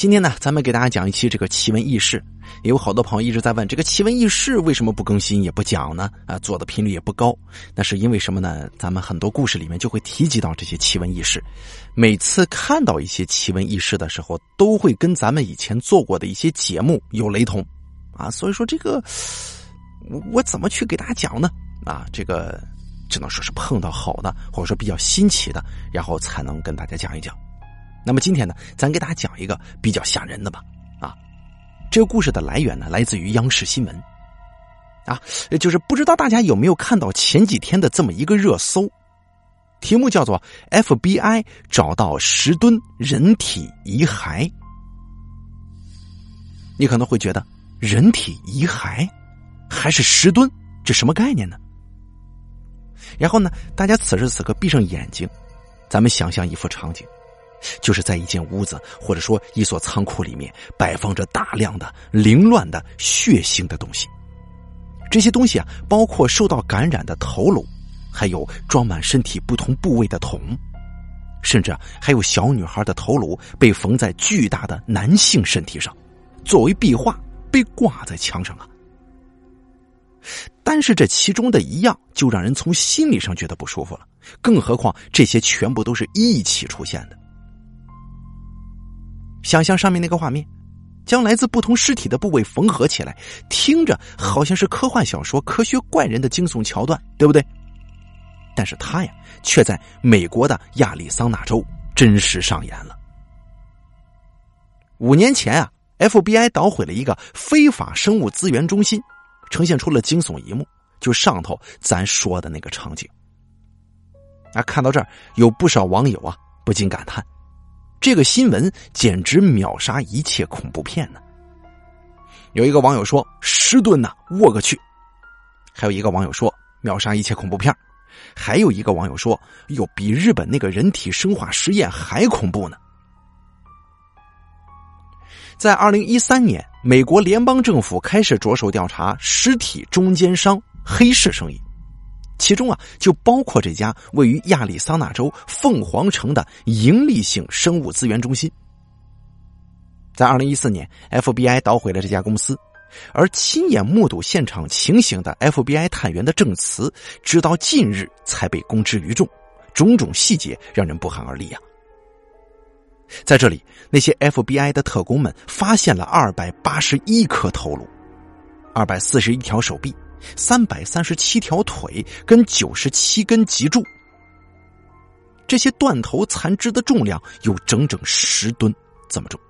今天呢，咱们给大家讲一期这个奇闻异事。也有好多朋友一直在问，这个奇闻异事为什么不更新也不讲呢？啊，做的频率也不高。那是因为什么呢？咱们很多故事里面就会提及到这些奇闻异事。每次看到一些奇闻异事的时候，都会跟咱们以前做过的一些节目有雷同，啊，所以说这个我我怎么去给大家讲呢？啊，这个只能说是碰到好的，或者说比较新奇的，然后才能跟大家讲一讲。那么今天呢，咱给大家讲一个比较吓人的吧。啊，这个故事的来源呢，来自于央视新闻。啊，就是不知道大家有没有看到前几天的这么一个热搜，题目叫做 “FBI 找到十吨人体遗骸”。你可能会觉得，人体遗骸还是十吨，这什么概念呢？然后呢，大家此时此刻闭上眼睛，咱们想象一幅场景。就是在一间屋子，或者说一所仓库里面，摆放着大量的凌乱的血腥的东西。这些东西啊，包括受到感染的头颅，还有装满身体不同部位的桶，甚至还有小女孩的头颅被缝在巨大的男性身体上，作为壁画被挂在墙上啊。但是这其中的一样，就让人从心理上觉得不舒服了。更何况这些全部都是一起出现的。想象上面那个画面，将来自不同尸体的部位缝合起来，听着好像是科幻小说、科学怪人的惊悚桥段，对不对？但是他呀，却在美国的亚利桑那州真实上演了。五年前啊，FBI 捣毁了一个非法生物资源中心，呈现出了惊悚一幕，就上头咱说的那个场景。啊，看到这儿，有不少网友啊，不禁感叹。这个新闻简直秒杀一切恐怖片呢！有一个网友说：“十吨呐，我个去！”还有一个网友说：“秒杀一切恐怖片。”还有一个网友说：“哟，比日本那个人体生化实验还恐怖呢！”在二零一三年，美国联邦政府开始着手调查尸体中间商黑市生意。其中啊，就包括这家位于亚利桑那州凤凰城的盈利性生物资源中心。在二零一四年，FBI 捣毁了这家公司，而亲眼目睹现场情形的 FBI 探员的证词，直到近日才被公之于众，种种细节让人不寒而栗啊！在这里，那些 FBI 的特工们发现了二百八十一颗头颅，二百四十一条手臂。三百三十七条腿跟九十七根脊柱，这些断头残肢的重量有整整十吨这么重。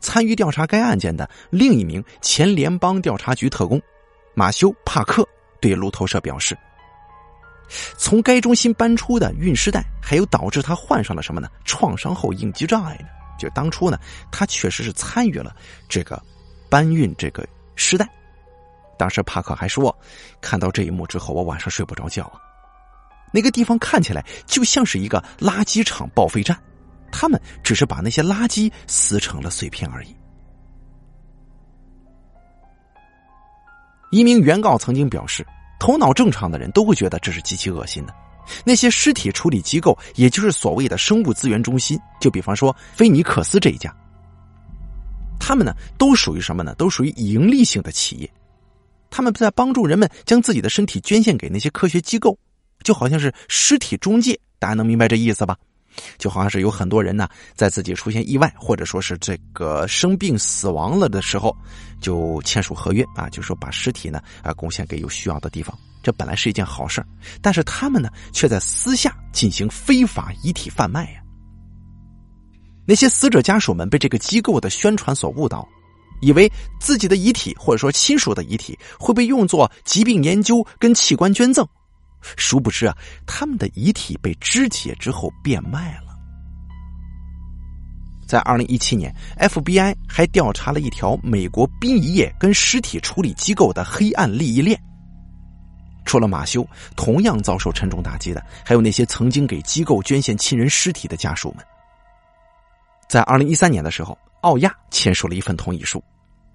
参与调查该案件的另一名前联邦调查局特工马修·帕克对路透社表示：“从该中心搬出的运尸袋，还有导致他患上了什么呢？创伤后应激障碍呢？就当初呢，他确实是参与了这个搬运这个尸袋。”当时帕克还说：“看到这一幕之后，我晚上睡不着觉啊。那个地方看起来就像是一个垃圾场报废站，他们只是把那些垃圾撕成了碎片而已。”一名原告曾经表示：“头脑正常的人都会觉得这是极其恶心的。那些尸体处理机构，也就是所谓的生物资源中心，就比方说菲尼克斯这一家，他们呢都属于什么呢？都属于盈利性的企业。”他们在帮助人们将自己的身体捐献给那些科学机构，就好像是尸体中介。大家能明白这意思吧？就好像是有很多人呢，在自己出现意外或者说是这个生病死亡了的时候，就签署合约啊，就说把尸体呢啊贡献给有需要的地方。这本来是一件好事但是他们呢却在私下进行非法遗体贩卖呀。那些死者家属们被这个机构的宣传所误导。以为自己的遗体或者说亲属的遗体会被用作疾病研究跟器官捐赠，殊不知啊，他们的遗体被肢解之后变卖了。在二零一七年，FBI 还调查了一条美国殡仪业跟尸体处理机构的黑暗利益链。除了马修，同样遭受沉重打击的还有那些曾经给机构捐献亲人尸体的家属们。在二零一三年的时候，奥亚签署了一份同意书。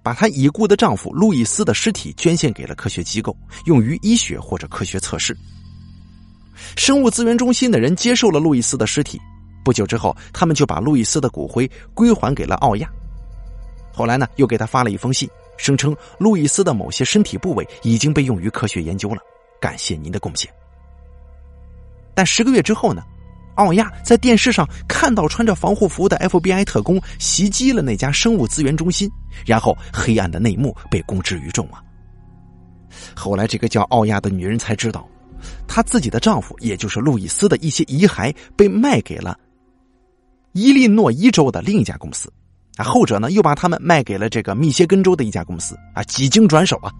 把她已故的丈夫路易斯的尸体捐献给了科学机构，用于医学或者科学测试。生物资源中心的人接受了路易斯的尸体，不久之后，他们就把路易斯的骨灰归还给了奥亚。后来呢，又给他发了一封信，声称路易斯的某些身体部位已经被用于科学研究了，感谢您的贡献。但十个月之后呢，奥亚在电视上看到穿着防护服的 FBI 特工袭击了那家生物资源中心，然后黑暗的内幕被公之于众啊。后来，这个叫奥亚的女人才知道。她自己的丈夫，也就是路易斯的一些遗骸被卖给了伊利诺伊州的另一家公司，啊，后者呢又把他们卖给了这个密歇根州的一家公司，啊，几经转手啊，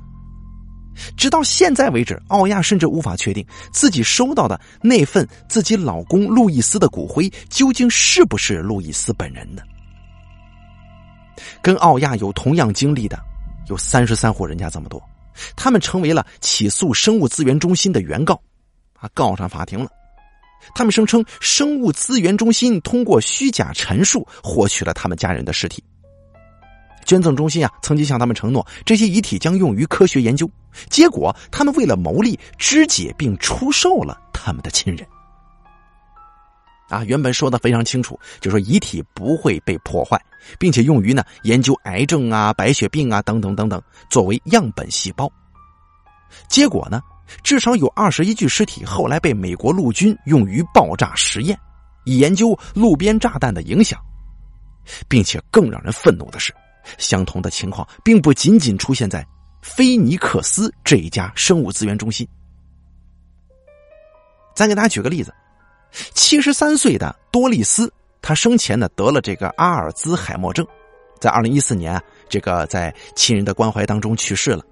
直到现在为止，奥亚甚至无法确定自己收到的那份自己老公路易斯的骨灰究竟是不是路易斯本人的。跟奥亚有同样经历的有三十三户人家这么多。他们成为了起诉生物资源中心的原告，啊，告上法庭了。他们声称生物资源中心通过虚假陈述获取了他们家人的尸体。捐赠中心啊，曾经向他们承诺这些遗体将用于科学研究，结果他们为了牟利肢解并出售了他们的亲人。啊，原本说的非常清楚，就说遗体不会被破坏，并且用于呢研究癌症啊、白血病啊等等等等，作为样本细胞。结果呢，至少有二十一具尸体后来被美国陆军用于爆炸实验，以研究路边炸弹的影响，并且更让人愤怒的是，相同的情况并不仅仅出现在菲尼克斯这一家生物资源中心。咱给大家举个例子。七十三岁的多丽丝，她生前呢得了这个阿尔兹海默症，在二零一四年啊，这个在亲人的关怀当中去世了。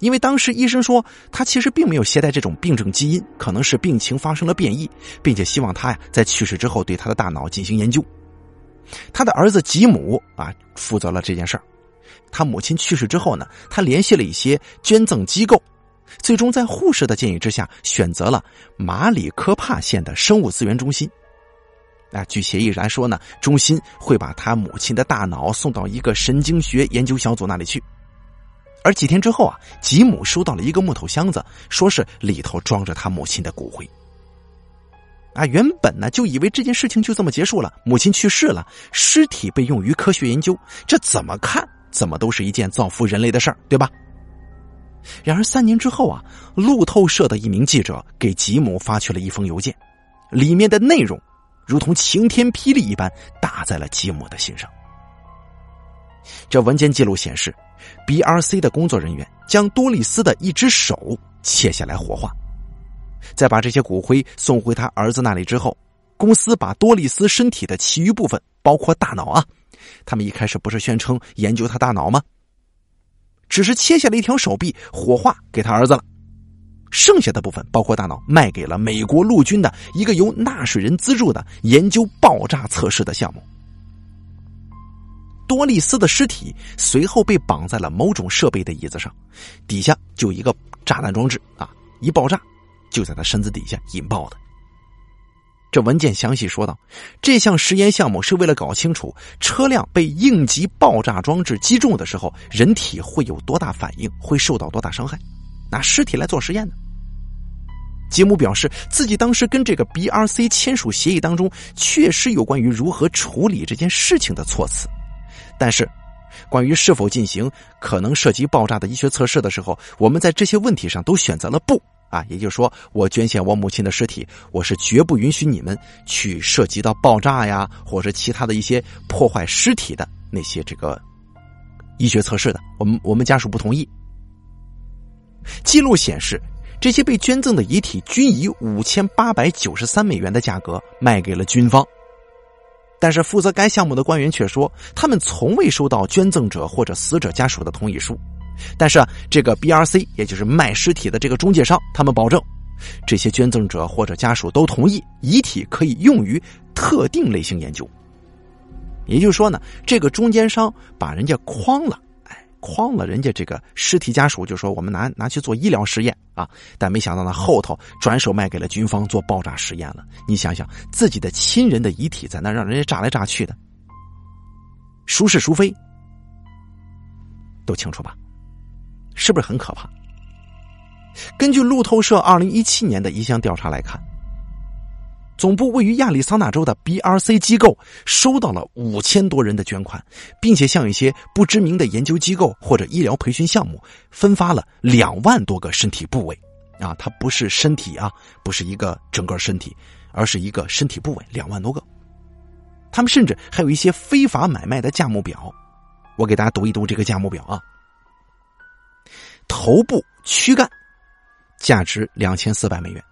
因为当时医生说他其实并没有携带这种病症基因，可能是病情发生了变异，并且希望他呀在去世之后对他的大脑进行研究。他的儿子吉姆啊负责了这件事儿。他母亲去世之后呢，他联系了一些捐赠机构。最终在护士的建议之下，选择了马里科帕县的生物资源中心。啊，据协议来说呢，中心会把他母亲的大脑送到一个神经学研究小组那里去。而几天之后啊，吉姆收到了一个木头箱子，说是里头装着他母亲的骨灰。啊，原本呢就以为这件事情就这么结束了，母亲去世了，尸体被用于科学研究，这怎么看怎么都是一件造福人类的事儿，对吧？然而三年之后啊，路透社的一名记者给吉姆发去了一封邮件，里面的内容如同晴天霹雳一般打在了吉姆的心上。这文件记录显示，B.R.C 的工作人员将多丽丝的一只手切下来火化，在把这些骨灰送回他儿子那里之后，公司把多丽丝身体的其余部分，包括大脑啊，他们一开始不是宣称研究他大脑吗？只是切下了一条手臂，火化给他儿子了。剩下的部分，包括大脑，卖给了美国陆军的一个由纳税人资助的研究爆炸测试的项目。多丽丝的尸体随后被绑在了某种设备的椅子上，底下就一个炸弹装置啊，一爆炸就在他身子底下引爆的。这文件详细说道，这项实验项目是为了搞清楚车辆被应急爆炸装置击中的时候，人体会有多大反应，会受到多大伤害，拿尸体来做实验的。吉姆表示，自己当时跟这个 B.R.C 签署协议当中，确实有关于如何处理这件事情的措辞，但是，关于是否进行可能涉及爆炸的医学测试的时候，我们在这些问题上都选择了不。啊，也就是说，我捐献我母亲的尸体，我是绝不允许你们去涉及到爆炸呀，或者其他的一些破坏尸体的那些这个医学测试的。我们我们家属不同意。记录显示，这些被捐赠的遗体均以五千八百九十三美元的价格卖给了军方，但是负责该项目的官员却说，他们从未收到捐赠者或者死者家属的同意书。但是啊，这个 B.R.C. 也就是卖尸体的这个中介商，他们保证，这些捐赠者或者家属都同意遗体可以用于特定类型研究。也就是说呢，这个中间商把人家诓了，哎，诓了人家这个尸体家属，就说我们拿拿去做医疗实验啊，但没想到呢，后头转手卖给了军方做爆炸实验了。你想想，自己的亲人的遗体在那让人家炸来炸去的，孰是孰非，都清楚吧？是不是很可怕？根据路透社二零一七年的一项调查来看，总部位于亚利桑那州的 BRC 机构收到了五千多人的捐款，并且向一些不知名的研究机构或者医疗培训项目分发了两万多个身体部位。啊，它不是身体啊，不是一个整个身体，而是一个身体部位，两万多个。他们甚至还有一些非法买卖的价目表，我给大家读一读这个价目表啊。头部躯干价值两千四百美元。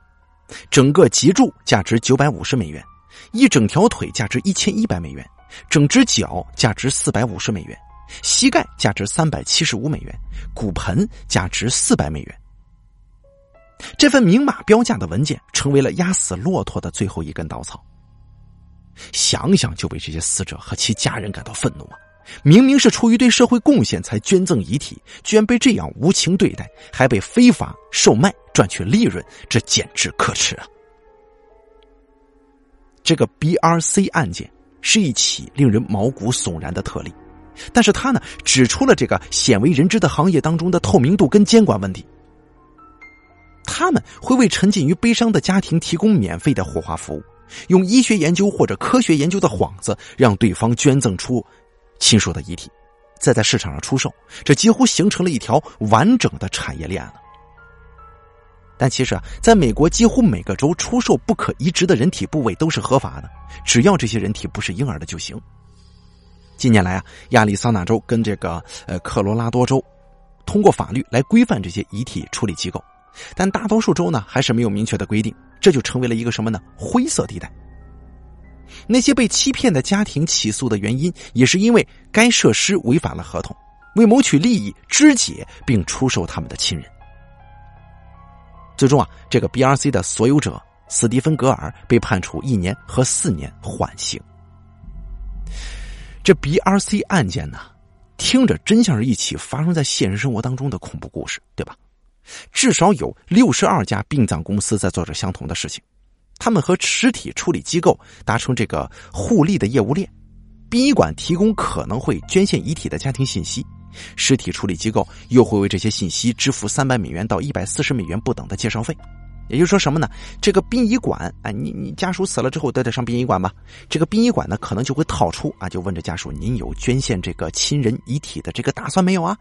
整个脊柱价值九百五十美元，一整条腿价值一千一百美元，整只脚价值四百五十美元，膝盖价值三百七十五美元，骨盆价值四百美元。这份明码标价的文件成为了压死骆驼的最后一根稻草。想想就为这些死者和其家人感到愤怒啊！明明是出于对社会贡献才捐赠遗体，居然被这样无情对待，还被非法售卖赚取利润，这简直可耻啊！这个 BRC 案件是一起令人毛骨悚然的特例，但是他呢指出了这个鲜为人知的行业当中的透明度跟监管问题。他们会为沉浸于悲伤的家庭提供免费的火化服务，用医学研究或者科学研究的幌子，让对方捐赠出。亲属的遗体，再在市场上出售，这几乎形成了一条完整的产业链了。但其实啊，在美国，几乎每个州出售不可移植的人体部位都是合法的，只要这些人体不是婴儿的就行。近年来啊，亚利桑那州跟这个呃科罗拉多州通过法律来规范这些遗体处理机构，但大多数州呢还是没有明确的规定，这就成为了一个什么呢？灰色地带。那些被欺骗的家庭起诉的原因，也是因为该设施违反了合同，为谋取利益肢解并出售他们的亲人。最终啊，这个 BRC 的所有者斯蒂芬·格尔被判处一年和四年缓刑。这 BRC 案件呢，听着真像是一起发生在现实生活当中的恐怖故事，对吧？至少有六十二家殡葬公司在做着相同的事情。他们和尸体处理机构达成这个互利的业务链，殡仪馆提供可能会捐献遗体的家庭信息，尸体处理机构又会为这些信息支付三百美元到一百四十美元不等的介绍费。也就是说什么呢？这个殡仪馆啊，你你家属死了之后都得上殡仪馆吧？这个殡仪馆呢，可能就会套出啊，就问这家属：“您有捐献这个亲人遗体的这个打算没有啊？”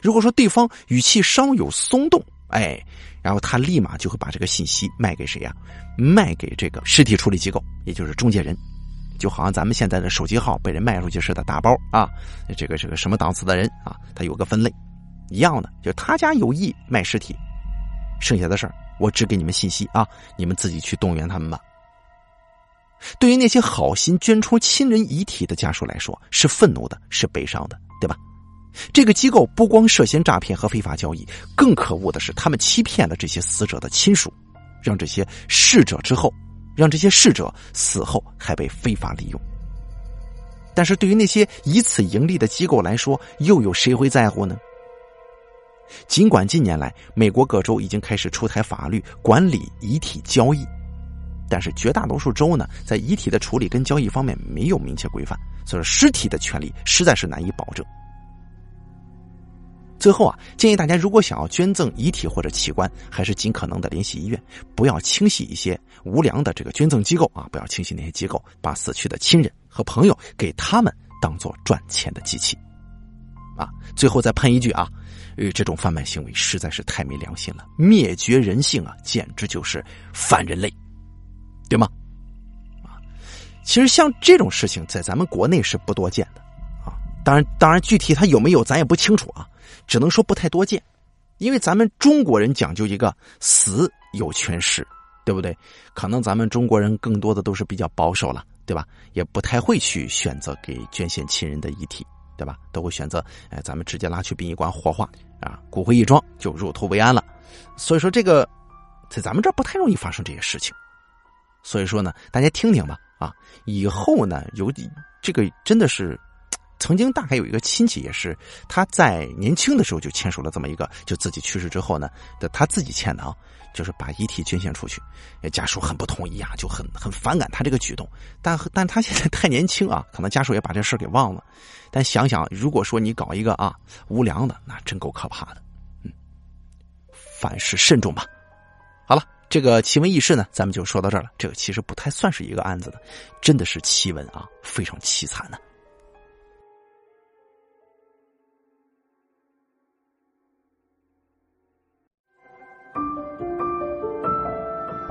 如果说对方语气稍有松动，哎。然后他立马就会把这个信息卖给谁呀？卖给这个尸体处理机构，也就是中介人，就好像咱们现在的手机号被人卖出去似的，打包啊，这个这个什么档次的人啊，他有个分类，一样的，就他家有意卖尸体，剩下的事儿我只给你们信息啊，你们自己去动员他们吧。对于那些好心捐出亲人遗体的家属来说，是愤怒的，是悲伤的，对吧？这个机构不光涉嫌诈骗和非法交易，更可恶的是，他们欺骗了这些死者的亲属，让这些逝者之后，让这些逝者死后还被非法利用。但是对于那些以此盈利的机构来说，又有谁会在乎呢？尽管近年来美国各州已经开始出台法律管理遗体交易，但是绝大多数州呢，在遗体的处理跟交易方面没有明确规范，所以尸体的权利实在是难以保证。最后啊，建议大家如果想要捐赠遗体或者器官，还是尽可能的联系医院，不要轻信一些无良的这个捐赠机构啊！不要轻信那些机构，把死去的亲人和朋友给他们当做赚钱的机器，啊！最后再喷一句啊，呃，这种贩卖行为实在是太没良心了，灭绝人性啊，简直就是反人类，对吗？啊，其实像这种事情在咱们国内是不多见的，当然，当然具体他有没有咱也不清楚啊。只能说不太多见，因为咱们中国人讲究一个死有全尸，对不对？可能咱们中国人更多的都是比较保守了，对吧？也不太会去选择给捐献亲人的遗体，对吧？都会选择哎，咱们直接拉去殡仪馆火化啊，骨灰一装就入土为安了。所以说这个在咱们这儿不太容易发生这些事情。所以说呢，大家听听吧啊，以后呢有这个真的是。曾经大概有一个亲戚也是，他在年轻的时候就签署了这么一个，就自己去世之后呢，的他自己签的啊，就是把遗体捐献出去，家属很不同意啊，就很很反感他这个举动。但但他现在太年轻啊，可能家属也把这事给忘了。但想想，如果说你搞一个啊无良的，那真够可怕的。嗯，凡事慎重吧。好了，这个奇闻异事呢，咱们就说到这儿了。这个其实不太算是一个案子的，真的是奇闻啊，非常凄惨的。